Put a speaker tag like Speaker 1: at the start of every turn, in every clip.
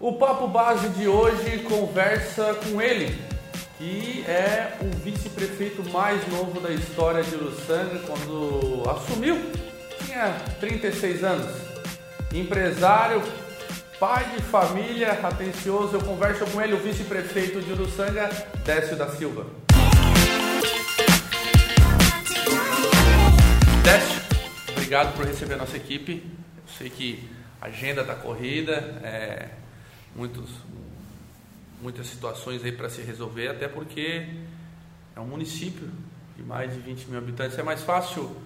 Speaker 1: O Papo Base de hoje conversa com ele, que é o vice-prefeito mais novo da história de Uruçanga, quando assumiu, tinha 36 anos. Empresário, pai de família, atencioso, eu converso com ele, o vice-prefeito de Uruçanga, Décio da Silva. Décio, obrigado por receber a nossa equipe. Eu sei que a agenda está corrida, é, muitos, muitas situações aí para se resolver, até porque é um município de mais de 20 mil habitantes. É mais fácil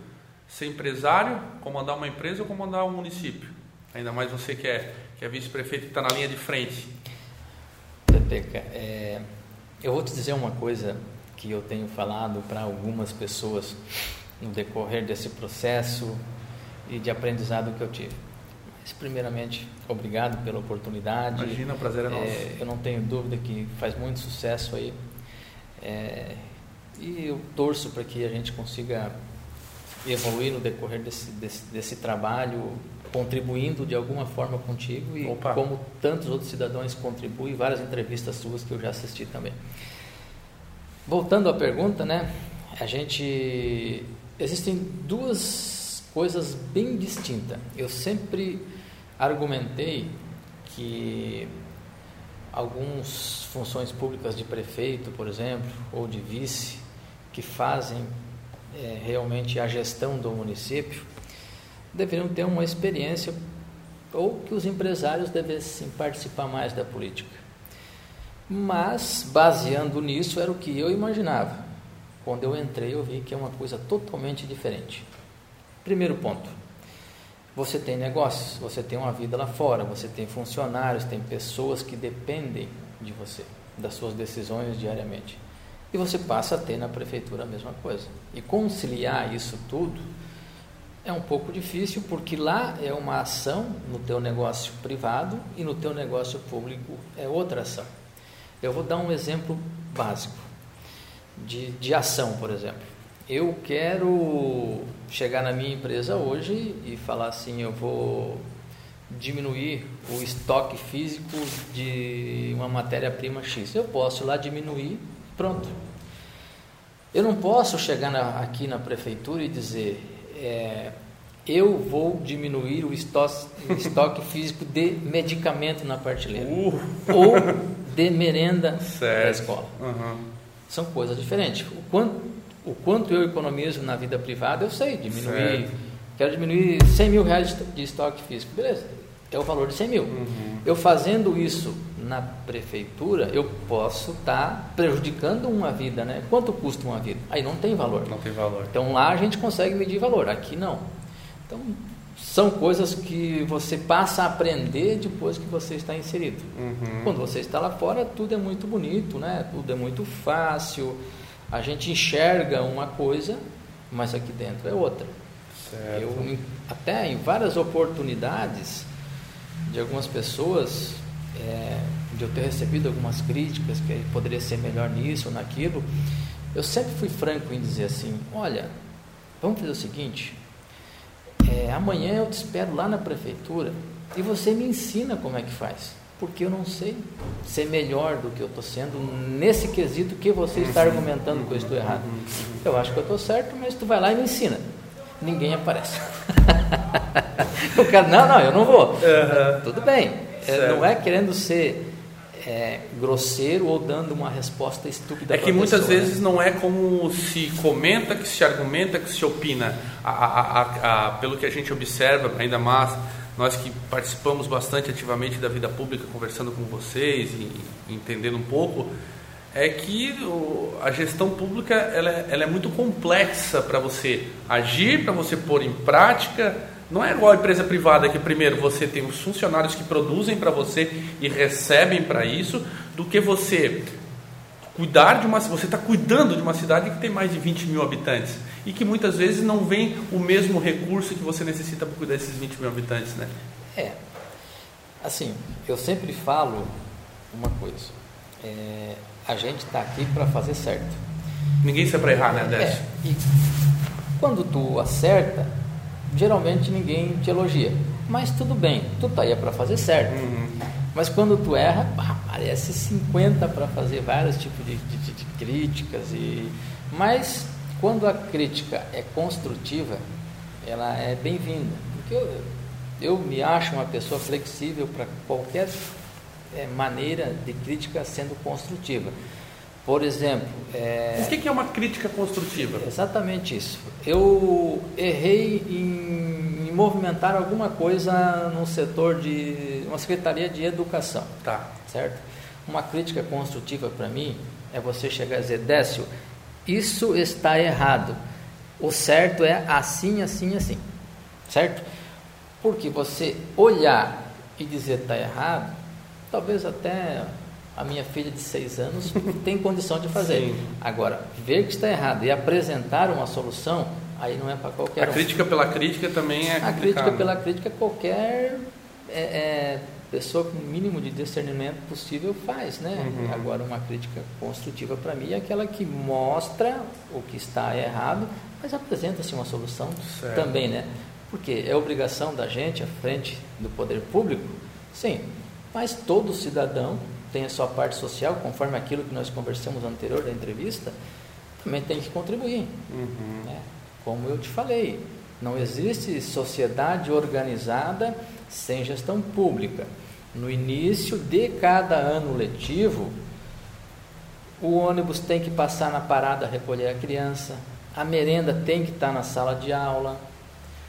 Speaker 1: ser empresário, comandar uma empresa ou comandar um município? Ainda mais você que é, que é vice-prefeito que está na linha de frente.
Speaker 2: Pepeca, é, eu vou te dizer uma coisa que eu tenho falado para algumas pessoas no decorrer desse processo e de aprendizado que eu tive. Primeiramente, obrigado pela oportunidade.
Speaker 1: Imagina, o prazer é nosso.
Speaker 2: É, eu não tenho dúvida que faz muito sucesso aí. É, e eu torço para que a gente consiga evoluir no decorrer desse, desse, desse trabalho, contribuindo de alguma forma contigo e
Speaker 1: Opa.
Speaker 2: como tantos outros cidadãos contribuem, várias entrevistas suas que eu já assisti também. Voltando à pergunta, né? A gente existem duas coisas bem distintas. Eu sempre argumentei que algumas funções públicas de prefeito, por exemplo, ou de vice, que fazem é, realmente a gestão do município, deveriam ter uma experiência ou que os empresários devessem participar mais da política. Mas, baseando nisso, era o que eu imaginava. Quando eu entrei, eu vi que é uma coisa totalmente diferente. Primeiro ponto: você tem negócios, você tem uma vida lá fora, você tem funcionários, tem pessoas que dependem de você, das suas decisões diariamente. E você passa a ter na prefeitura a mesma coisa. E conciliar isso tudo é um pouco difícil porque lá é uma ação no teu negócio privado e no teu negócio público é outra ação. Eu vou dar um exemplo básico de, de ação, por exemplo. Eu quero chegar na minha empresa hoje e falar assim, eu vou diminuir o estoque físico de uma matéria-prima X. Eu posso lá diminuir, pronto. Eu não posso chegar na, aqui na prefeitura e dizer, é, eu vou diminuir o estoque, estoque físico de medicamento na partilheira.
Speaker 1: Uh.
Speaker 2: Ou de merenda
Speaker 1: Certo.
Speaker 2: da escola.
Speaker 1: Uhum.
Speaker 2: São coisas diferentes. O quanto, o quanto eu economizo na vida privada, eu sei diminuir.
Speaker 1: Certo.
Speaker 2: Quero diminuir 100 mil reais de estoque físico. Beleza, é o valor de 100 mil.
Speaker 1: Uhum.
Speaker 2: Eu fazendo isso na prefeitura, eu posso estar prejudicando uma vida, né? Quanto custa uma vida? Aí não tem valor.
Speaker 1: Não tem valor.
Speaker 2: Então lá a gente consegue medir valor, aqui não. Então são coisas que você passa a aprender depois que você está inserido.
Speaker 1: Uhum.
Speaker 2: Quando você está lá fora, tudo é muito bonito, né? Tudo é muito fácil. A gente enxerga uma coisa, mas aqui dentro é outra.
Speaker 1: Certo.
Speaker 2: Eu até em várias oportunidades de algumas pessoas, é, de eu ter recebido algumas críticas que poderia ser melhor nisso ou naquilo, eu sempre fui franco em dizer assim, olha, vamos fazer o seguinte, é, amanhã eu te espero lá na prefeitura e você me ensina como é que faz. Porque eu não sei ser melhor do que eu estou sendo nesse quesito que você está argumentando que eu estou errado. Eu acho que eu estou certo, mas tu vai lá e me ensina. Ninguém aparece. o cara, não, não, eu não vou. Tudo bem. É, não é querendo ser é, grosseiro ou dando uma resposta estúpida
Speaker 1: É que muitas
Speaker 2: pessoa, né?
Speaker 1: vezes não é como se comenta, que se argumenta, que se opina. A- a- a- pelo que a gente observa, ainda mais nós que participamos bastante ativamente da vida pública, conversando com vocês e, entendendo um pouco, é que a gestão pública ela é, ela é muito complexa para você agir, para você pôr em prática. Não é igual a empresa privada que primeiro você tem os funcionários que produzem para você e recebem para isso, do que você cuidar de uma você está cuidando de uma cidade que tem mais de 20 mil habitantes e que muitas vezes não vem o mesmo recurso que você necessita para cuidar desses 20 mil habitantes, né?
Speaker 2: É. Assim, eu sempre falo uma coisa. É, a gente está aqui para fazer certo.
Speaker 1: Ninguém sai para errar, né, Décio?
Speaker 2: É, e quando tu acerta, geralmente ninguém te elogia. Mas tudo bem, tu tá aí para fazer certo.
Speaker 1: Uhum.
Speaker 2: Mas quando tu erra, aparece 50 para fazer vários tipos de, de, de críticas. E... Mas quando a crítica é construtiva, ela é bem-vinda. Porque eu, eu me acho uma pessoa flexível para qualquer é, maneira de crítica sendo construtiva. Por exemplo.
Speaker 1: É... O que é uma crítica construtiva?
Speaker 2: Exatamente isso. Eu errei em, em, movimentar alguma coisa no setor de uma secretaria de educação.
Speaker 1: Tá.
Speaker 2: Certo? Uma crítica construtiva para mim é você chegar a dizer, Décio, isso está errado. O certo é assim, assim, assim. Certo? Porque você olhar e dizer está errado, talvez até a minha filha de seis anos tem condição de fazer. Sim. Agora, ver que está errado e apresentar uma solução, aí não é para qualquer
Speaker 1: A um. crítica pela crítica também é
Speaker 2: A crítica pela crítica qualquer é, é, pessoa com o mínimo de discernimento possível faz, né? Uhum. Agora, uma crítica construtiva para mim é aquela que mostra o que está errado, mas apresenta-se uma solução certo. também, né? Porque é obrigação da gente, à frente do poder público, sim, mas todo cidadão tem a sua parte social, conforme aquilo que nós conversamos anterior da entrevista, também tem que contribuir. Uhum. Né? Como eu te falei, não existe sociedade organizada sem gestão pública. No início de cada ano letivo, o ônibus tem que passar na parada recolher a criança, a merenda tem que estar na sala de aula,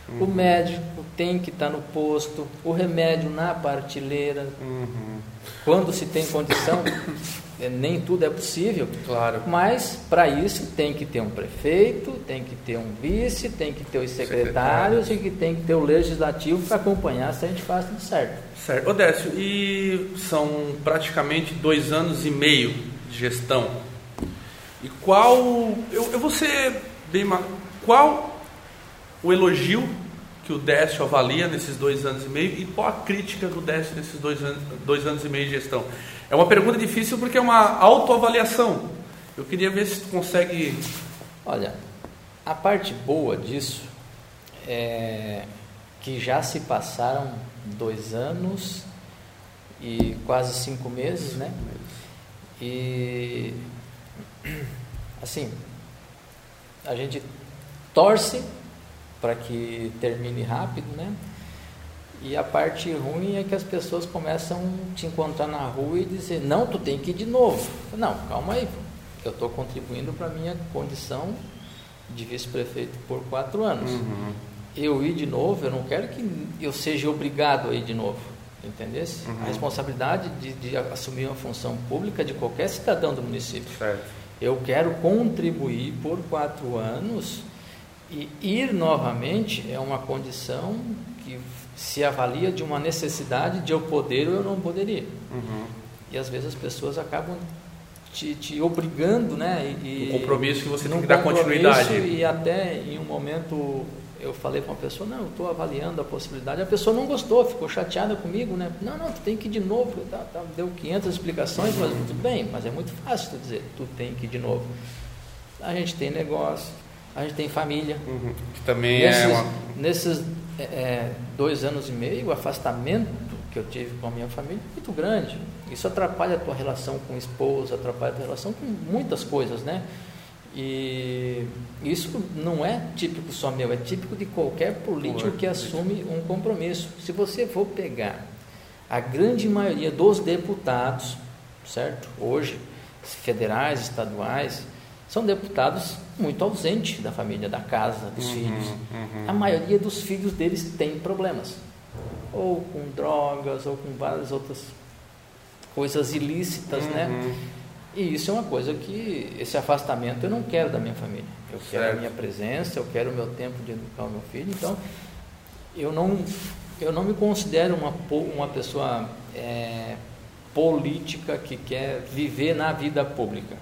Speaker 2: uhum. o médico tem que estar no posto, o remédio na partilheira. Uhum. Quando se tem condição, é, nem tudo é possível.
Speaker 1: Claro.
Speaker 2: Mas para isso tem que ter um prefeito, tem que ter um vice, tem que ter os secretários Secretário. e que tem que ter o legislativo para acompanhar se a gente faz tudo certo.
Speaker 1: Certo. Odécio, e são praticamente dois anos e meio de gestão. E qual. Eu, eu vou ser bem. Qual o elogio que o Décio avalia nesses dois anos e meio e qual a crítica do Décio nesses dois anos, dois anos e meio de gestão? É uma pergunta difícil porque é uma autoavaliação. Eu queria ver se tu consegue.
Speaker 2: Olha, a parte boa disso é que já se passaram dois anos e quase cinco meses, né? E assim, a gente torce para que termine rápido, né? E a parte ruim é que as pessoas começam a te encontrar na rua e dizer, não, tu tem que ir de novo. Não, calma aí, eu estou contribuindo para a minha condição de vice-prefeito por quatro anos. Uhum. Eu ir de novo, eu não quero que eu seja obrigado a ir de novo. Entendeu? Uhum. A responsabilidade de, de, assumir uma função pública de qualquer cidadão do município.
Speaker 1: Certo.
Speaker 2: Eu quero contribuir por quatro anos e ir novamente é uma condição que se avalia de uma necessidade de eu poder ou eu não poderia. Uhum. E às vezes as pessoas acabam te, te obrigando, né?
Speaker 1: E, um compromisso que você tem que dar continuidade.
Speaker 2: E até em um momento eu falei para uma pessoa, não, eu estou avaliando a possibilidade. A pessoa não gostou, ficou chateada comigo, né? Não, não, tu tem que ir de novo. Tá, tá, deu 500 explicações, mas tudo bem, mas é muito fácil tu dizer, tu tem que ir de novo. A gente tem negócio, a gente tem família.
Speaker 1: Uhum. Que também é nesses, é uma...
Speaker 2: Nesses é, é, dois anos e meio, o afastamento que eu tive com a minha família é muito grande. Isso atrapalha a tua relação com a esposa, atrapalha a tua relação com muitas coisas, né? E isso não é típico só meu, é típico de qualquer político que assume um compromisso. Se você for pegar a grande maioria dos deputados, certo? Hoje, federais, estaduais, são deputados muito ausentes da família, da casa, dos uhum, filhos. Uhum. A maioria dos filhos deles tem problemas, ou com drogas, ou com várias outras coisas ilícitas, né? uhum. né? E isso é uma coisa que, esse afastamento eu não quero da minha família. Eu certo. quero a minha presença, eu quero o meu tempo de educar o meu filho. Então, eu não, eu não me considero uma, uma pessoa é, política que quer viver na vida pública.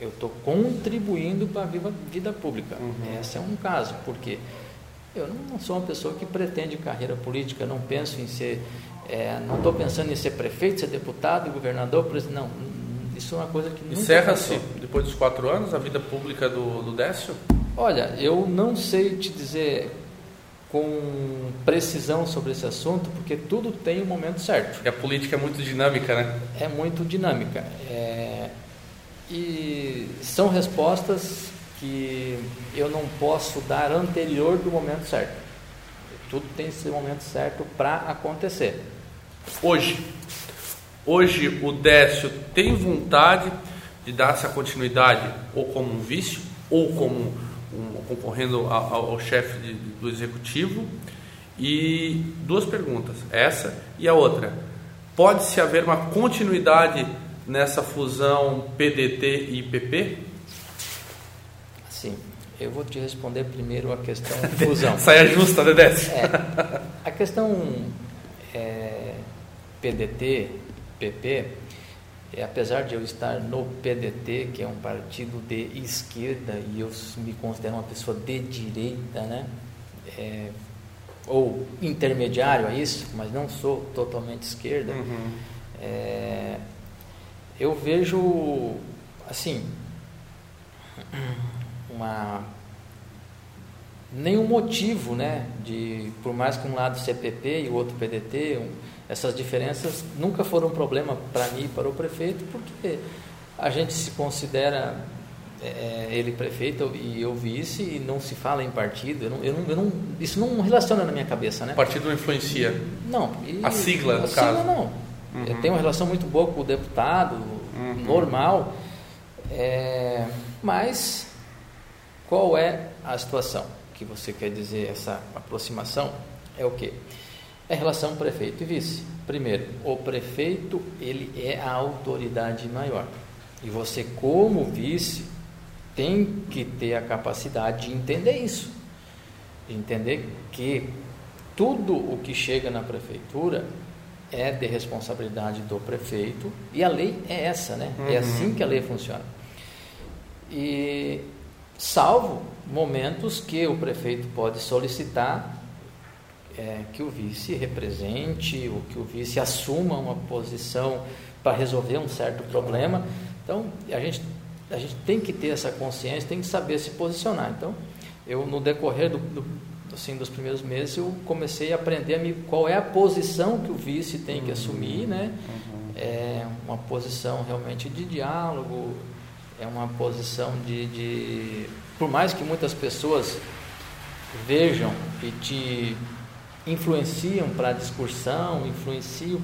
Speaker 2: Eu estou contribuindo para a vida, vida pública. Uhum. Esse é um caso, porque eu não sou uma pessoa que pretende carreira política, não penso em ser, é, não estou pensando em ser prefeito, ser deputado, governador, presidente, não. Isso é uma coisa que
Speaker 1: Encerra-se, depois dos quatro anos, a vida pública do, do Décio?
Speaker 2: Olha, eu não sei te dizer com precisão sobre esse assunto, porque tudo tem um momento certo.
Speaker 1: E a política é muito dinâmica, né?
Speaker 2: É muito dinâmica. É... E são respostas que eu não posso dar anterior do momento certo. Tudo tem esse momento certo para acontecer.
Speaker 1: Hoje, hoje o Décio tem vontade de dar essa continuidade ou como um vício ou como um, concorrendo ao, ao chefe de, do executivo. E duas perguntas, essa e a outra. Pode-se haver uma continuidade nessa fusão PDT e PP?
Speaker 2: Sim. Eu vou te responder primeiro a questão fusão.
Speaker 1: Saia justa, Dedé.
Speaker 2: É, a questão é, PDT, PP, é, apesar de eu estar no PDT, que é um partido de esquerda, e eu me considero uma pessoa de direita, né? É, ou intermediário a isso, mas não sou totalmente esquerda, uhum. é, eu vejo, assim, uma nenhum motivo, né, de por mais que um lado CPP e o outro PDT, um, essas diferenças nunca foram um problema para mim e para o prefeito, porque a gente se considera é, ele prefeito e eu vice e não se fala em partido. Eu não, eu não, eu não, isso não relaciona na minha cabeça, né?
Speaker 1: O partido não influencia?
Speaker 2: Não.
Speaker 1: E, a sigla, no
Speaker 2: a
Speaker 1: caso?
Speaker 2: Sigla, não. Uhum. Eu tenho uma relação muito boa com o deputado, uhum. normal, é, mas qual é a situação que você quer dizer, essa aproximação? É o quê? É relação prefeito e vice. Primeiro, o prefeito ele é a autoridade maior. E você, como vice, tem que ter a capacidade de entender isso. De entender que tudo o que chega na prefeitura é de responsabilidade do prefeito e a lei é essa, né? É uhum. É assim que a lei funciona. E salvo momentos que o prefeito pode solicitar é, que o vice represente, ou que o vice assuma uma posição para resolver um certo problema. Então, a gente, a gente tem que ter essa consciência, tem que saber se posicionar. Então, eu, no decorrer do, do assim, dos primeiros meses, eu comecei a aprender a me, qual é a posição que o vice tem que uhum. assumir, né? Uhum. É uma posição realmente de diálogo, é uma posição de, de por mais que muitas pessoas vejam e te influenciam para a discussão, influenciam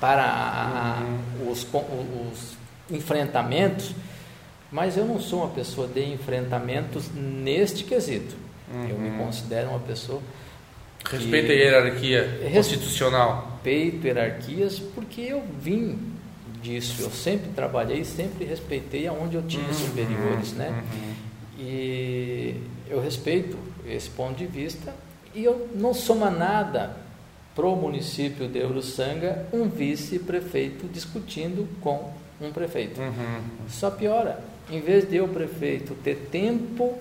Speaker 2: para a, uhum. os, os enfrentamentos, mas eu não sou uma pessoa de enfrentamentos neste quesito. Uhum. Eu me uhum. considero uma pessoa.
Speaker 1: Respeita a hierarquia constitucional.
Speaker 2: Respeito hierarquias porque eu vim disso. Eu sempre trabalhei, sempre respeitei aonde eu tinha uhum. superiores, né? Uhum. E eu respeito esse ponto de vista e eu não soma nada para o município de Uruçanga um vice-prefeito discutindo com um prefeito. Uhum. Só piora. Em vez de o prefeito ter tempo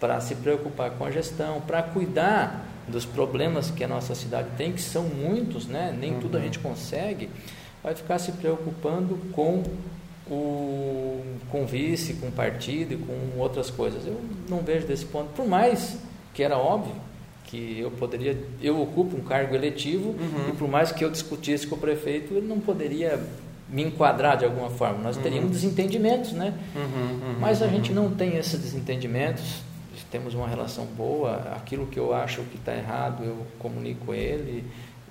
Speaker 2: para se preocupar com a gestão, para cuidar dos problemas que a nossa cidade tem, que são muitos, né? nem uhum. tudo a gente consegue, vai ficar se preocupando com o com vice, com partido e com outras coisas. Eu não vejo desse ponto, por mais que era óbvio, que eu poderia, eu ocupo um cargo eletivo uhum. e por mais que eu discutisse com o prefeito, ele não poderia me enquadrar de alguma forma. Nós uhum. teríamos desentendimentos, né? Uhum, uhum Mas a uhum. gente não tem esses desentendimentos. Temos uma relação boa. Aquilo que eu acho que está errado, eu comunico ele.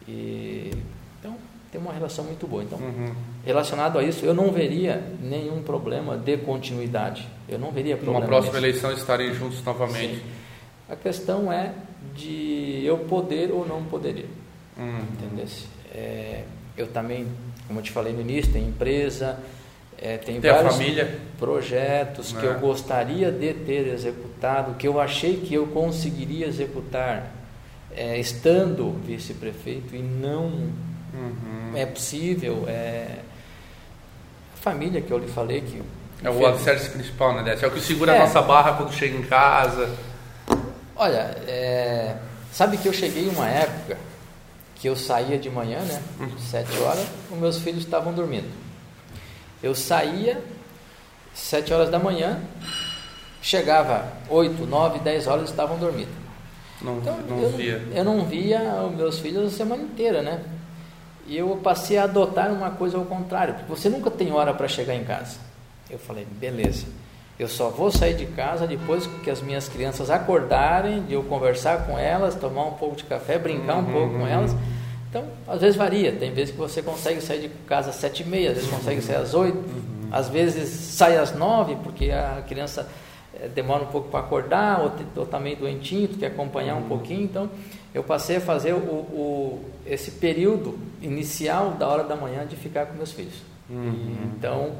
Speaker 2: E então tem uma relação muito boa. Então, uhum. relacionado a isso, eu não veria nenhum problema de continuidade. Eu não veria problema.
Speaker 1: Uma próxima eleição estarem juntos novamente. Sim.
Speaker 2: A questão é de eu poder ou não poderia. Uhum. Entendeu? É, eu também, como eu te falei no início, tenho empresa, é, tem
Speaker 1: Tem vários
Speaker 2: projetos que eu é. gostaria de ter executado, que eu achei que eu conseguiria executar é, estando vice-prefeito e não uhum. é possível. É, a família que eu lhe falei que
Speaker 1: é o alicerce principal, né, Décio? É o que segura a é. nossa barra quando chega em casa.
Speaker 2: Olha, é, sabe que eu cheguei uma época que eu saía de manhã, né? Sete horas, os meus filhos estavam dormindo. Eu saía sete horas da manhã, chegava oito, nove, dez horas estavam dormindo.
Speaker 1: Não,
Speaker 2: Então,
Speaker 1: não
Speaker 2: eu,
Speaker 1: via.
Speaker 2: eu não via os meus filhos a semana inteira, né? E eu passei a adotar uma coisa ao contrário, porque você nunca tem hora para chegar em casa. Eu falei, beleza, eu só vou sair de casa depois que as minhas crianças acordarem, de eu conversar com elas, tomar um pouco de café, brincar um pouco com elas. Então, às vezes varia, tem vezes que você consegue sair de casa às sete e meia, às vezes consegue sair às oito, às vezes sai às nove, porque a criança eh, demora um pouco para acordar, ou, te- ou tá meio doentinho, tu quer acompanhar um pouquinho, então eu passei a fazer o, o- esse período inicial da hora da manhã de ficar com meus filhos. Então,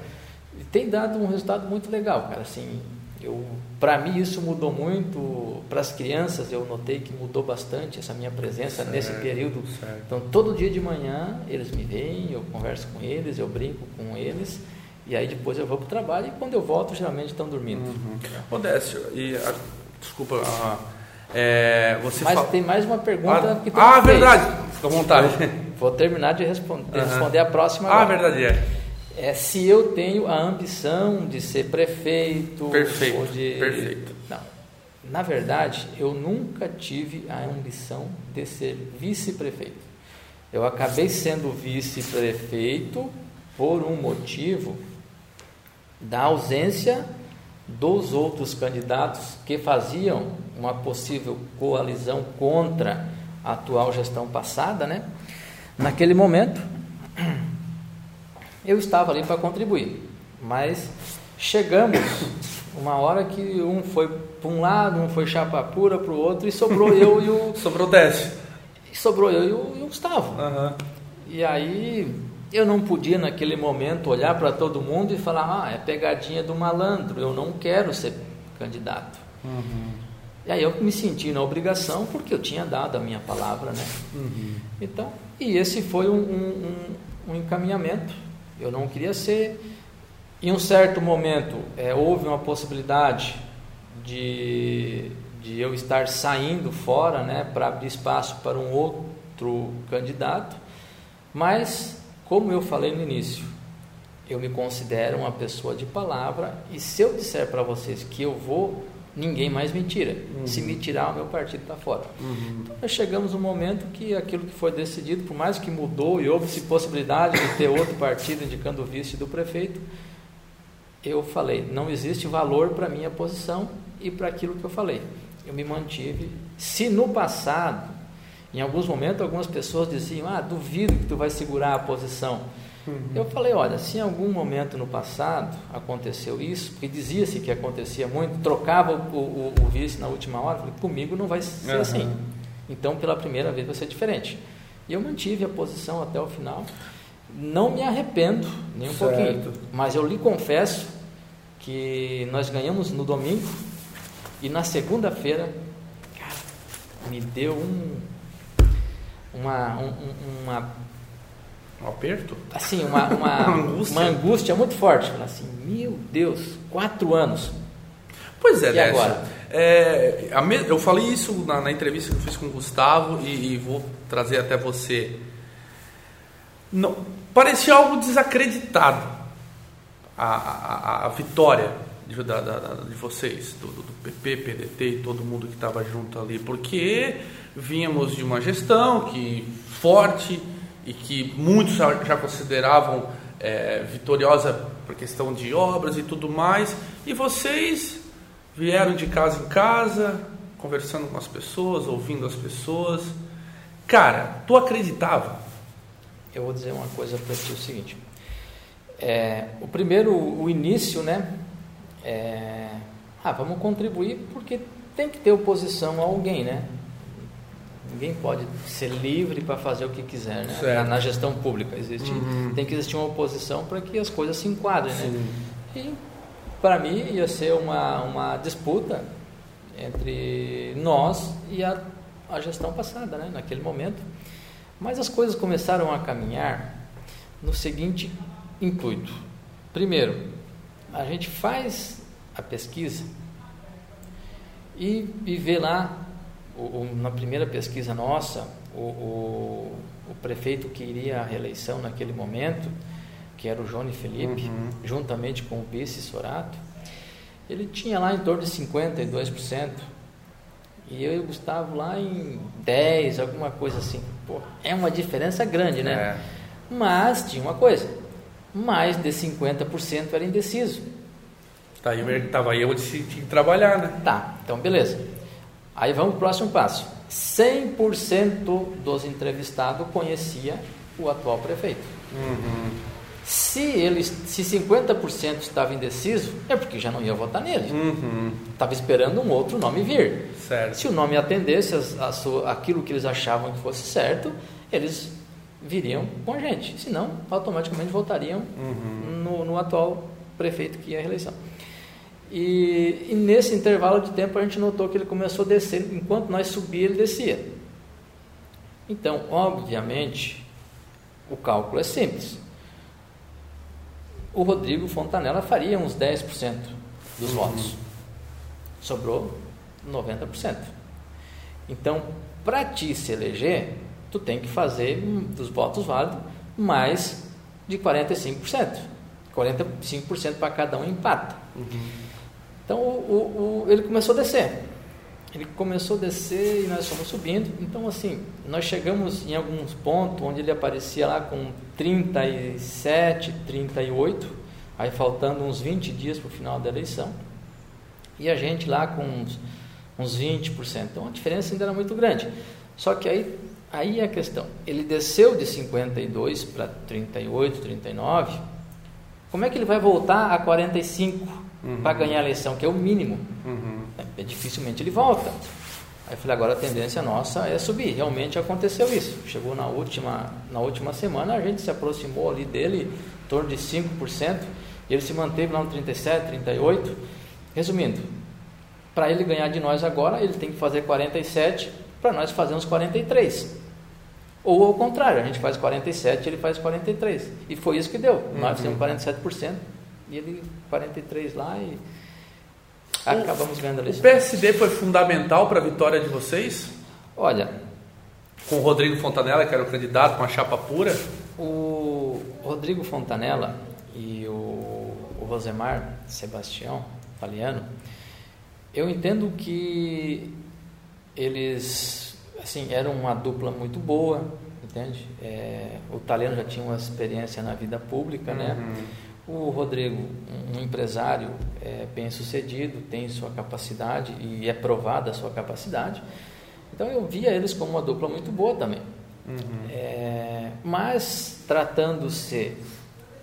Speaker 2: tem dado um resultado muito legal, cara, assim, eu, para mim isso mudou muito, para as crianças eu notei que mudou bastante essa minha presença nesse
Speaker 1: Certo,
Speaker 2: período.
Speaker 1: certo.
Speaker 2: Então, todo dia de manhã eles me veem, eu converso com eles, eu brinco com eles, e aí depois eu vou para o trabalho e quando eu volto geralmente estão dormindo.
Speaker 1: Ô Décio, e a- desculpa, a- é, você
Speaker 2: Mas
Speaker 1: fala-
Speaker 2: tem mais uma pergunta
Speaker 1: Ah,
Speaker 2: que tu
Speaker 1: ah, verdade, fica à vontade.
Speaker 2: Vou terminar de, respon- de
Speaker 1: Aham.
Speaker 2: responder a próxima
Speaker 1: Ah,
Speaker 2: agora.
Speaker 1: verdade, é.
Speaker 2: É se eu tenho a ambição de ser prefeito
Speaker 1: Perfeito,
Speaker 2: ou de
Speaker 1: perfeito.
Speaker 2: não. Na verdade, eu nunca tive a ambição de ser vice-prefeito. Eu acabei sendo vice-prefeito por um motivo da ausência dos outros candidatos que faziam uma possível coalizão contra a atual gestão passada, né? Naquele momento, eu estava ali para contribuir, mas chegamos uma hora que um foi para um lado, um foi chapa pura para o outro e sobrou eu e o
Speaker 1: Sobrou Décio.
Speaker 2: e sobrou eu e o, e o Gustavo.
Speaker 1: Aham.
Speaker 2: E aí eu não podia naquele momento olhar para todo mundo e falar, ah, é pegadinha do malandro, eu não quero ser candidato. E aí eu me senti na obrigação porque eu tinha dado a minha palavra, né? Então, e esse foi um- um- um encaminhamento. Eu não queria ser. Em um certo momento, é, houve uma possibilidade de, de eu estar saindo fora, né, para abrir espaço para um outro candidato, mas, como eu falei no início, eu me considero uma pessoa de palavra e se eu disser para vocês que eu vou, ninguém mais me tira. Se me tirar, o meu partido está fora. Então, nós chegamos um momento que aquilo que foi decidido, por mais que mudou e houve-se possibilidade de ter outro partido indicando o vice do prefeito, eu falei, não existe valor para a minha posição e para aquilo que eu falei. Eu me mantive. Se no passado, em alguns momentos, algumas pessoas diziam, ah, duvido que tu vai segurar a posição. Eu falei, olha, se em algum momento no passado aconteceu isso, porque dizia-se que acontecia muito, trocava o, o- o vice na última hora, falei, comigo não vai ser
Speaker 1: Aham.
Speaker 2: assim. Então, pela primeira vez vai ser diferente. E eu mantive a posição até o final. Não me arrependo, nem um
Speaker 1: Certo.
Speaker 2: pouquinho. Mas eu lhe confesso que nós ganhamos no domingo e na segunda-feira, cara, me deu um, uma, um- um- uma,
Speaker 1: Um aperto?
Speaker 2: assim, uma, uma,
Speaker 1: Uma angústia.
Speaker 2: uma angústia muito forte. Assim, meu Deus, quatro anos.
Speaker 1: Pois é,
Speaker 2: E
Speaker 1: Décio.
Speaker 2: agora?
Speaker 1: É, a me- eu falei isso na, na entrevista que eu fiz com o Gustavo e, e vou trazer até você. Não, parecia algo desacreditado a, a- a- vitória de, da- da- de vocês, do, do- do PP, PDT e todo mundo que estava junto ali, porque vínhamos de uma gestão que forte e que muitos já, consideravam é, vitoriosa por questão de obras e tudo mais, e vocês vieram de casa em casa, conversando com as pessoas, ouvindo as pessoas. Cara, tu acreditava?
Speaker 2: Eu vou dizer uma coisa para ti, o seguinte. É, o primeiro, o início, né? É, ah, vamos contribuir porque tem que ter oposição a alguém, né? Ninguém pode ser livre para fazer o que quiser, né? Na, na gestão pública existe, tem que existir uma oposição para que as coisas se enquadrem, né? E para mim ia ser uma, uma disputa entre nós e a, a gestão passada, né? Naquele momento. Mas as coisas começaram a caminhar no seguinte intuito. Primeiro, a gente faz a pesquisa e, e vê lá, o, o- na primeira pesquisa nossa, o, o, prefeito que iria à reeleição naquele momento, que era o Johnny Felipe, juntamente com o vice Sorato, ele tinha lá em torno de 52%. E eu e o Gustavo lá em 10, alguma coisa assim. Pô, é uma diferença grande, né? É. Mas tinha uma coisa, mais de 50% era indeciso.
Speaker 1: Tá aí, tava aí eu tinha que trabalhar, né?
Speaker 2: Tá, então beleza. Aí vamos pro próximo passo. 100% dos entrevistados conhecia o atual prefeito. Uhum. Se eles, se 50% estava indeciso, é porque já não ia votar nele. Estava uhum. esperando um outro nome vir. Certo. Se o nome atendesse a, a sua, aquilo que eles achavam que fosse certo, eles viriam com a gente. Senão, automaticamente votariam uhum. no, no, atual prefeito que ia à reeleição. E, e, nesse intervalo de tempo a gente notou que ele começou a descer, enquanto nós subíamos, ele descia. Então, obviamente, o cálculo é simples. O Rodrigo Fontanella faria uns 10% dos votos. Sobrou 90%. Então, para ti se eleger, tu tem que fazer dos votos válidos mais de 45%. 45% para cada um empata. Uhum. Então o, o, ele começou a descer. Ele começou a descer e nós fomos subindo. Então, assim, nós chegamos em alguns pontos onde ele aparecia lá com 37, 38, aí faltando uns 20 dias para o final da eleição. E a gente lá com uns, uns 20%. Então a diferença ainda era muito grande. Só que aí Aí é a questão, ele desceu de 52 para 38, 39, como é que ele vai voltar a 45 uhum. para ganhar a eleição, que é o mínimo? Uhum. É, dificilmente ele volta. Aí eu falei, agora a tendência nossa é subir. Realmente aconteceu isso. Chegou na última, na última semana, a gente se aproximou ali dele, em torno de 5%, e ele se manteve lá no 37, 38. Resumindo, para ele ganhar de nós agora, ele tem que fazer 47 para nós fazermos 43. Ou ao contrário, a gente faz 47 ele faz 43. E foi isso que deu. Uhum. Nós fizemos 47% e ele 43 lá e acabamos ganhando a eleição.
Speaker 1: O PSD foi fundamental para a vitória de vocês?
Speaker 2: Olha,
Speaker 1: com o Rodrigo Fontanella, que era o candidato com a chapa pura?
Speaker 2: O Rodrigo Fontanella e o, o Rosemar Sebastião Paliano, eu entendo que eles assim eram uma dupla muito boa, entende? É, o Taleno já tinha uma experiência na vida pública, né? uhum. né? O Rodrigo, um empresário é, bem sucedido, tem sua capacidade e é provada a sua capacidade. Então eu via eles como uma dupla muito boa também. Uhum. É, mas tratando-se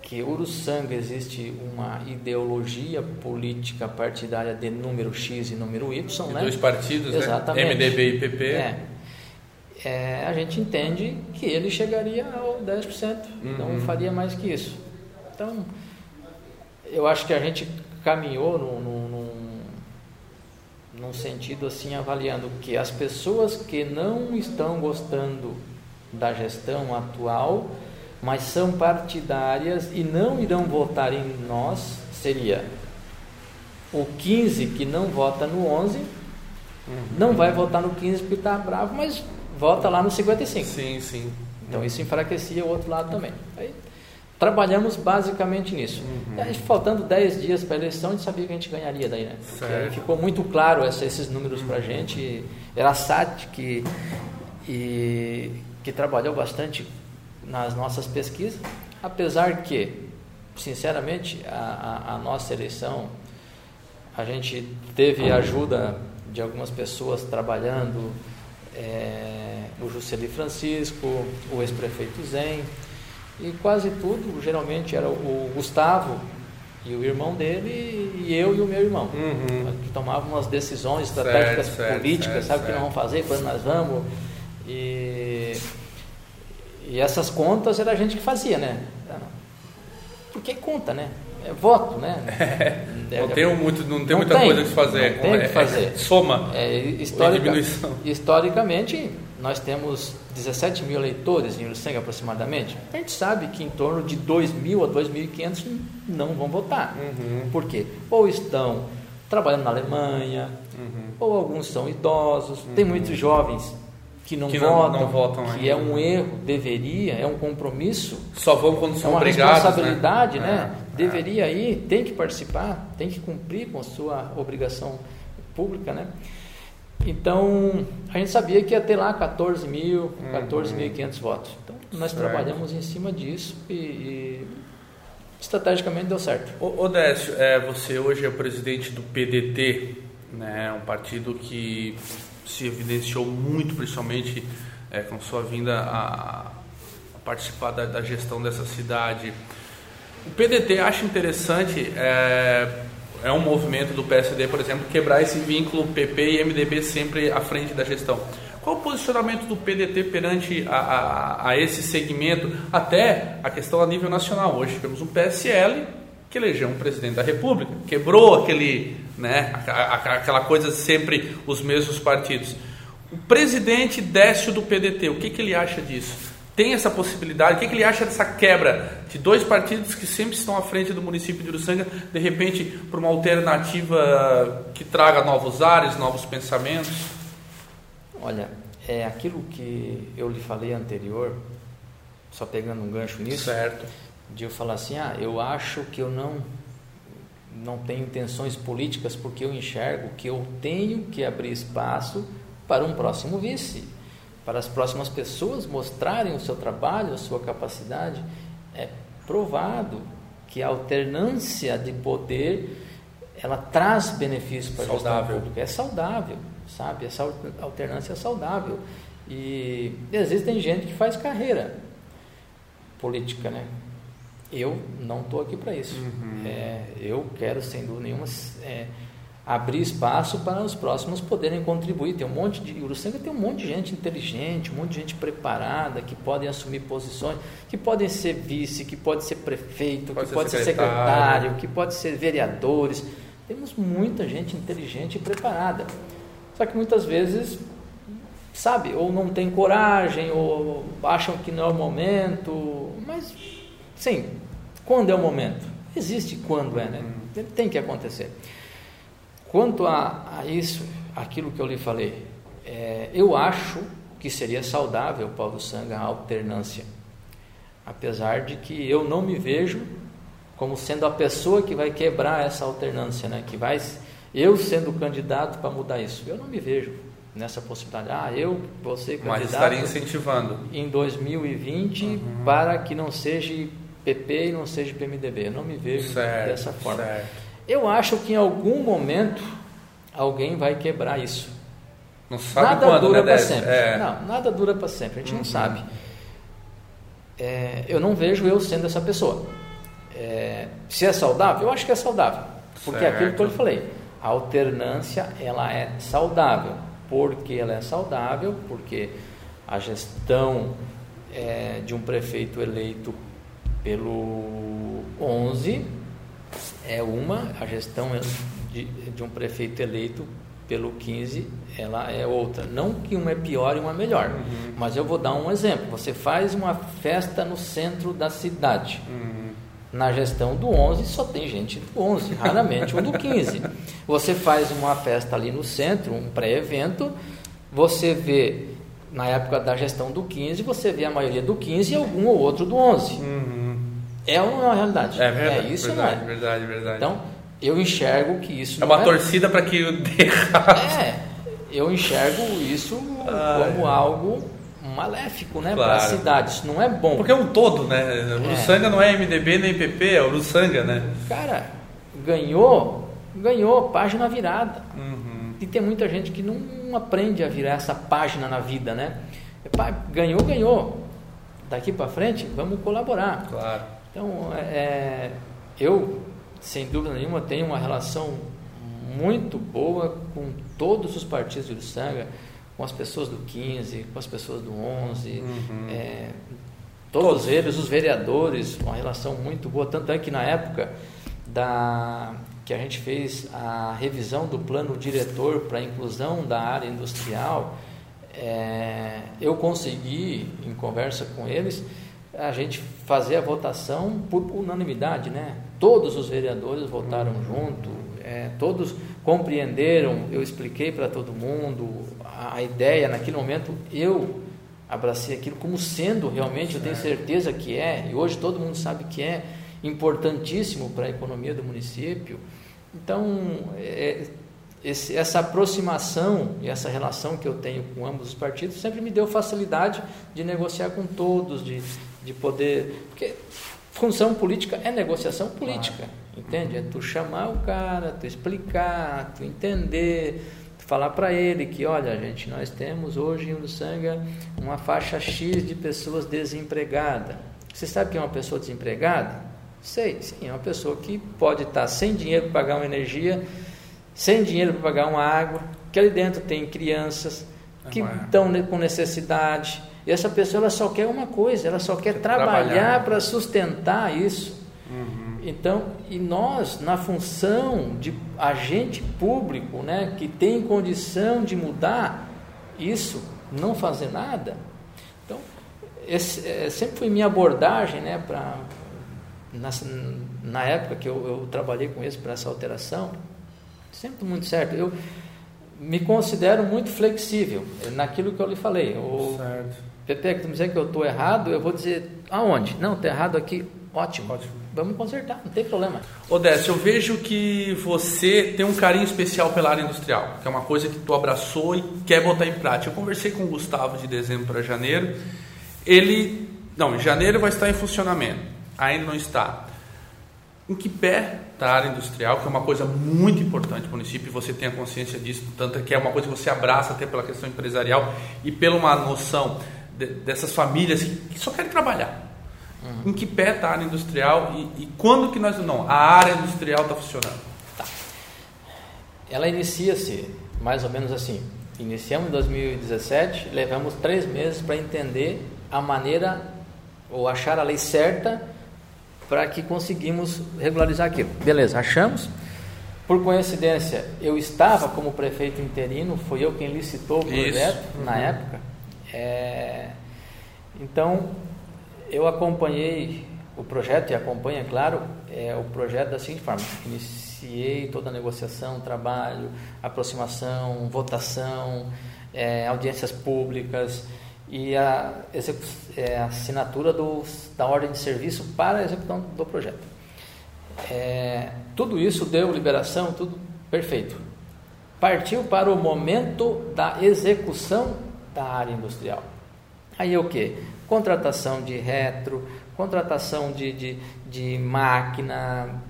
Speaker 2: que Uruçanga existe uma ideologia política partidária de número X e número Y,
Speaker 1: e
Speaker 2: né?
Speaker 1: Dois partidos, né? Exatamente. né? MDB e PP.
Speaker 2: É. É, a gente entende que ele chegaria ao 10%, uhum. não faria mais que isso. Então, eu acho que a gente caminhou num, num, num sentido assim, avaliando que as pessoas que não estão gostando da gestão atual mas são partidárias e não irão votar em nós, seria o 15 que não vota no 11, uhum. não vai votar no 15 porque está bravo, mas vota lá no 55.
Speaker 1: Sim, sim.
Speaker 2: Então isso enfraquecia o outro lado também. Aí, trabalhamos basicamente nisso. Uhum. Aí, faltando 10 dias para a eleição, a gente sabia que a gente ganharia daí, né? Ficou muito claro essa, esses números para a gente. Era a SAT que, e, que trabalhou bastante nas nossas pesquisas, apesar que, sinceramente, a, a, a nossa eleição, a gente teve ajuda de algumas pessoas trabalhando, é, o Juscelino Francisco, o ex-prefeito Zen, e quase tudo, geralmente era o Gustavo e o irmão dele e eu e o meu irmão, uhum. que tomavam as decisões estratégicas certo, políticas, certo, sabe o que nós vamos fazer, quando nós vamos, e e essas contas era a gente que fazia, né? Porque conta, né? É voto, né?
Speaker 1: É, não tem, muito, não tem não muita tem, coisa que fazer.
Speaker 2: Não tem é, que fazer. É,
Speaker 1: soma.
Speaker 2: É, historica, historicamente, nós temos 17 mil eleitores em Uruçanga aproximadamente. A gente sabe que em torno de 2 mil a 2.500 não vão votar. Uhum. Por quê? Ou estão trabalhando na Alemanha, uhum. ou alguns são idosos. Uhum. Tem muitos jovens que não que votam, não, não votam que ainda. é um erro, deveria, é um compromisso.
Speaker 1: Só vão quando são
Speaker 2: é uma
Speaker 1: obrigados,
Speaker 2: né? responsabilidade, né? né? É, deveria é. ir, tem que participar, tem que cumprir com a sua obrigação pública, né? Então, a gente sabia que ia ter lá 14 mil, 14.500 uhum. votos. Então, nós certo. trabalhamos em cima disso e, e estrategicamente deu certo.
Speaker 1: Ô, Décio, é, você hoje é presidente do PDT, né, um partido que se evidenciou muito, principalmente é, com sua vinda a, a participar da, da, gestão dessa cidade. O PDT acha interessante, é, é um movimento do PSD, por exemplo, quebrar esse vínculo PP e MDB sempre à frente da gestão. Qual o posicionamento do PDT perante a, a, a, esse segmento, até a questão a nível nacional? Hoje temos um PSL que elegeu um presidente da República, quebrou aquele, né, aquela coisa sempre os mesmos partidos. O presidente Décio do PDT, o que, que ele acha disso? Tem essa possibilidade? O que, que ele acha dessa quebra de dois partidos que sempre estão à frente do município de Uruçanga, de repente para uma alternativa que traga novos ares, novos pensamentos?
Speaker 2: Olha, é aquilo que eu lhe falei anterior, só pegando um gancho nisso,
Speaker 1: certo.
Speaker 2: de eu falar assim, ah, eu acho que eu não não tenho intenções políticas porque eu enxergo que eu tenho que abrir espaço para um próximo vice, para as próximas pessoas mostrarem o seu trabalho, a sua capacidade. É provado que a alternância de poder ela traz benefícios para a gestão pública, é saudável sabe? Essa alternância é saudável. E existem gente que faz carreira política, né? Eu não estou aqui para isso. Uhum. É, eu quero, sem dúvida nenhuma, é, abrir espaço para os próximos poderem contribuir. Tem um monte de. Uruçanga tem um monte de gente inteligente, um monte de gente preparada, que podem assumir posições, que podem ser vice, que pode ser prefeito, pode que ser pode secretário. ser secretário, que pode ser vereadores. Temos muita gente inteligente e preparada. Só que muitas vezes, sabe, ou não tem coragem, ou acham que não é o momento. Mas, sim, quando é o momento? Existe quando é, né? Tem que acontecer. Quanto a, a isso, aquilo que eu lhe falei, é, eu acho que seria saudável, Paulo Sanga, a alternância. Apesar de que eu não me vejo como sendo a pessoa que vai quebrar essa alternância, né? que vai eu sendo candidato para mudar isso, eu não me vejo nessa possibilidade. Ah, eu vou ser candidato. Mas
Speaker 1: estaria incentivando.
Speaker 2: Em 2020 uhum. para que não seja PP e não seja PMDB. Eu não me vejo certo, dessa forma. Certo. Eu acho que em algum momento alguém vai quebrar isso.
Speaker 1: Não sabe
Speaker 2: nada
Speaker 1: quando,
Speaker 2: dura
Speaker 1: né,
Speaker 2: para sempre. É. Não, nada dura para sempre. A gente uhum. não sabe. É, eu não vejo eu sendo essa pessoa. É, se é saudável, eu acho que é saudável. Porque certo. é aquilo que eu falei a alternância ela é saudável. Por que ela é saudável? Porque a gestão é, de um prefeito eleito pelo 11 é uma, a gestão de, de um prefeito eleito pelo 15 ela é outra. Não que uma é pior e uma é melhor, uhum. mas eu vou dar um exemplo. Você faz uma festa no centro da cidade. Uhum na gestão do 11 só tem gente do 11, raramente um do 15. Você faz uma festa ali no centro, um pré-evento, você vê, na época da gestão do 15, você vê a maioria do 15 e algum ou outro do 11. Uhum. É ou não é realidade?
Speaker 1: É, verdade,
Speaker 2: é isso,
Speaker 1: verdade,
Speaker 2: não é?
Speaker 1: Verdade, verdade.
Speaker 2: Então, eu enxergo que isso
Speaker 1: é uma é... torcida para que o dê.
Speaker 2: É, eu enxergo isso ah, como algo maléfico né, claro. para a cidade. Isso não é bom.
Speaker 1: Porque é um todo, né? O Uruçanga é. não é MDB nem PP, é Uruçanga, né?
Speaker 2: Cara, ganhou, ganhou, página virada. Uhum. E tem muita gente que não aprende a virar essa página na vida, né? Ganhou, ganhou. Daqui para frente, vamos colaborar.
Speaker 1: Claro.
Speaker 2: Então, é, é, eu, sem dúvida nenhuma, tenho uma relação muito boa com todos os partidos de Uruçanga com as pessoas do 15, com as pessoas do 11, uhum. é, todos, todos eles, os vereadores, uma relação muito boa. Tanto é que na época da que a gente fez a revisão do plano diretor para a inclusão da área industrial, é, eu consegui, em conversa com eles, a gente fazer a votação por unanimidade, né? Todos os vereadores votaram uhum. junto, é, todos compreenderam, eu expliquei para todo mundo a, a, ideia, naquele momento eu abracei aquilo como sendo realmente, eu tenho certeza que é, e hoje todo mundo sabe que é importantíssimo para a economia do município. Então, é, esse, essa aproximação e essa relação que eu tenho com ambos os partidos sempre me deu facilidade de negociar com todos, de, de poder. Porque função política é negociação política, claro. entende? É tu chamar o cara, tu explicar, tu entender, tu falar para ele que, olha, gente, nós temos hoje em Uruçanga uma faixa X de pessoas desempregadas. Você sabe que é uma pessoa desempregada? Sei, sim, é uma pessoa que pode estar sem dinheiro para pagar uma energia, sem dinheiro para pagar uma água, que ali dentro tem crianças que estão com necessidade. E essa pessoa ela só quer uma coisa, ela só quer trabalhar para sustentar isso. Uhum. Então, e nós, na função de agente público, né, que tem condição de mudar isso, não fazer nada. Então, esse, é, sempre foi minha abordagem, né, para na, na época que eu, eu trabalhei com isso para essa alteração, sempre muito certo. Eu me considero muito flexível naquilo que eu lhe falei. O certo. Pepe, que tu me dizer que eu estou errado, eu vou dizer aonde? Não, estou errado aqui. Ótimo. Ótimo. Vamos consertar, não tem problema.
Speaker 1: Odécio, eu vejo que você tem um carinho especial pela área industrial, que é uma coisa que tu abraçou e quer botar em prática. Eu conversei com o Gustavo de dezembro para janeiro. Ele, não, em janeiro vai estar em funcionamento. Ainda não está em que pé está a área industrial, que é uma coisa muito importante para o município, e você tem a consciência disso, tanto que é uma coisa que você abraça até pela questão empresarial e pela uma noção de, dessas famílias que, que, só querem trabalhar. Uhum. Em que pé está a área industrial e, e, quando que nós... Não, a área industrial está funcionando. Tá.
Speaker 2: Ela inicia-se mais ou menos assim. Iniciamos em 2017, levamos três meses para entender a maneira ou achar a lei certa para que conseguimos regularizar aquilo. Beleza, achamos. Por coincidência, eu estava como prefeito interino, foi eu quem licitou o projeto Isso. na uhum. época. É, então, eu acompanhei o projeto e acompanha, claro, é, o projeto da seguinte forma: iniciei toda a negociação, trabalho, aproximação, votação, é, audiências públicas e a, é, assinatura do, da ordem de serviço para a execução do projeto. É, tudo isso deu liberação, tudo perfeito. Partiu para o momento da execução da área industrial. Aí é o que? Contratação de retro, contratação de, de, de máquina,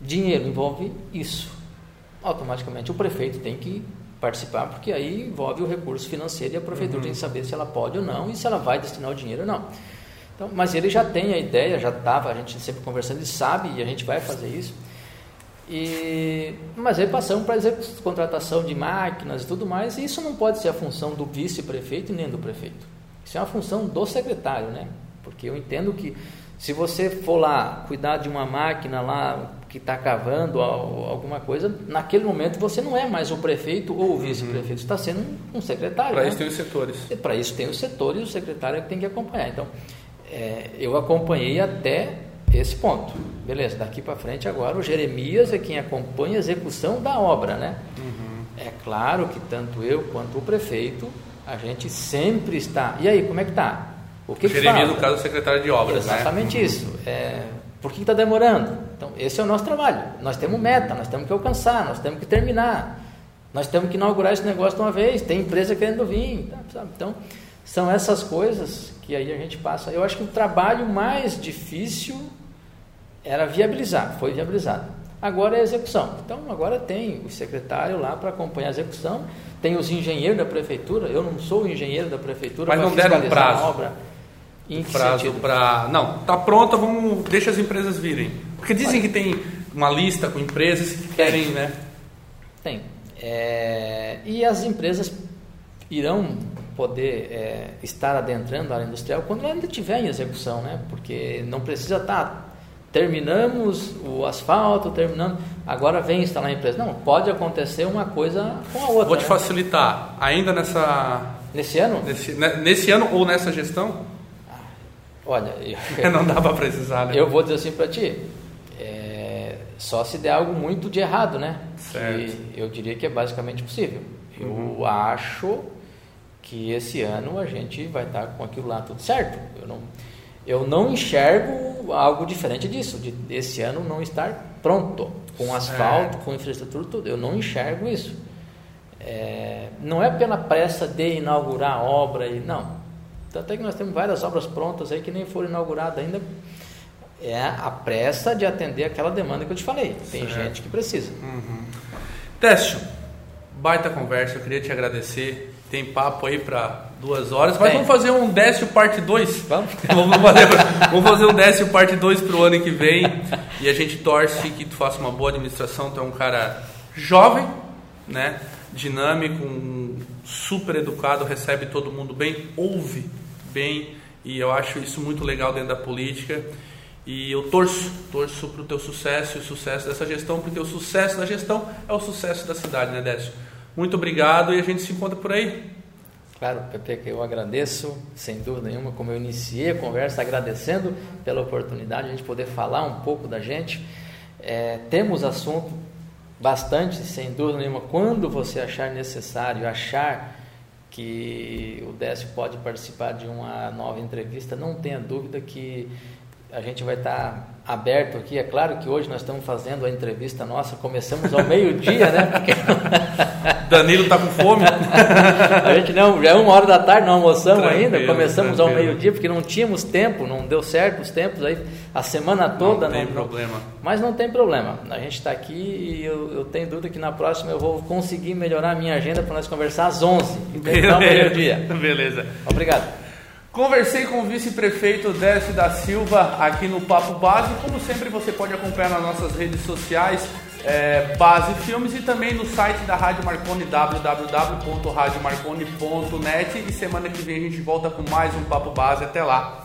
Speaker 2: dinheiro envolve isso. Automaticamente o prefeito tem que participar, porque aí envolve o recurso financeiro e a prefeitura uhum. tem que saber se ela pode ou não e se ela vai destinar o dinheiro ou não. Então, mas ele já tem a ideia, já estava, a gente sempre conversando, ele sabe e a gente vai fazer isso. E, mas aí passamos para a contratação de máquinas e tudo mais, e isso não pode ser a função do vice-prefeito nem do prefeito. Isso é uma função do secretário, né? Porque eu entendo que se você for lá cuidar de uma máquina lá que está cavando alguma coisa, naquele momento você não é mais o prefeito ou o vice-prefeito, está sendo um, secretário.
Speaker 1: Para
Speaker 2: né?
Speaker 1: isso tem os setores.
Speaker 2: Para isso tem os setores e o secretário é que tem que acompanhar. Então, é, eu acompanhei até esse ponto. Beleza, daqui para frente agora o Jeremias é quem acompanha a execução da obra, né? Uhum. É claro que tanto eu quanto o prefeito, a gente sempre está. E aí, como é que está?
Speaker 1: O que, o Jeremias, no caso, é o secretário de obras,
Speaker 2: né? Exatamente né? isso. É, por que está demorando? Então, esse é o nosso trabalho. Nós temos meta, nós temos que alcançar, nós temos que terminar. Nós temos que inaugurar esse negócio de uma vez. Tem empresa querendo vir. Tá, sabe? Então, são essas coisas que aí a gente passa. Eu acho que o trabalho mais difícil era viabilizar, foi viabilizado. Agora é a execução. Então, agora tem o secretário lá para acompanhar a execução, tem os engenheiros da prefeitura. Eu não sou engenheiro da prefeitura
Speaker 1: para fiscalizar prazo. a obra. Em prazo para. Não, tá pronta, vamos. Deixa as empresas virem. Porque dizem que tem uma lista com empresas que querem, né?
Speaker 2: Tem. É, e as empresas irão poder é, estar adentrando a área industrial quando ela ainda estiver em execução, né? Porque não precisa estar. Tá, terminamos o asfalto, terminando, agora vem instalar a empresa. Não, pode acontecer uma coisa com a outra.
Speaker 1: Vou te né? facilitar. Ainda nessa.
Speaker 2: Nesse ano?
Speaker 1: Nesse, nesse ano ou nessa gestão?
Speaker 2: Olha,
Speaker 1: eu, não dá para precisar, né?
Speaker 2: Eu vou dizer assim para ti, só se der algo muito de errado, né? Certo. Que eu diria que é basicamente possível. Eu uhum. acho que esse ano a gente vai estar com aquilo lá tudo certo. Eu não, eu não enxergo algo diferente disso, de esse ano não estar pronto, com asfalto, com infraestrutura, tudo. Eu não enxergo isso. É, não é pela pressa de inaugurar a obra, e, não. Tanto é que nós temos várias obras prontas aí que nem foram inauguradas ainda. É a pressa de atender aquela demanda que eu te falei. Tem certo. gente que precisa.
Speaker 1: Uhum. Técio, baita conversa, eu queria te agradecer. Tem papo aí para duas horas, mas Tem. vamos fazer um décio parte 2.
Speaker 2: Vamos?
Speaker 1: vamos, fazer, vamos fazer um décio parte 2 para o ano que vem. E a gente torce que tu faça uma boa administração. Tu é um cara jovem, né? dinâmico, um super educado, recebe todo mundo bem, ouve bem. E eu acho isso muito legal dentro da política. E eu torço, torço para o teu sucesso e o sucesso dessa gestão, porque o sucesso da gestão é o sucesso da cidade, né, Décio? Muito obrigado e a gente se encontra por aí.
Speaker 2: Claro, Pepe, que eu agradeço, sem dúvida nenhuma, como eu iniciei a conversa, agradecendo pela oportunidade de a gente poder falar um pouco da gente. É, temos assunto bastante, sem dúvida nenhuma, quando você achar necessário, achar que o Décio pode participar de uma nova entrevista, não tenha dúvida que a gente vai estar aberto aqui. É claro que hoje nós estamos fazendo a entrevista nossa, começamos ao meio-dia, né? Porque...
Speaker 1: Danilo está com fome.
Speaker 2: a gente não, já é uma hora da tarde, não almoçamos tranquilo, ainda, começamos tranquilo. ao meio-dia, porque não tínhamos tempo, não deu certo os tempos aí, a semana toda.
Speaker 1: Não tem não, problema.
Speaker 2: Mas não tem problema. A gente está aqui e eu, eu, tenho dúvida que na próxima eu vou conseguir melhorar a minha agenda para nós conversar às 11. Então, meio-dia.
Speaker 1: Beleza.
Speaker 2: Obrigado.
Speaker 1: Conversei com o vice-prefeito Décio da Silva aqui no Papo Base. Como sempre, você pode acompanhar nas nossas redes sociais é, Base Filmes e também no site da Rádio Marconi, www.radiomarconi.net. E semana que vem a gente volta com mais um Papo Base. Até lá!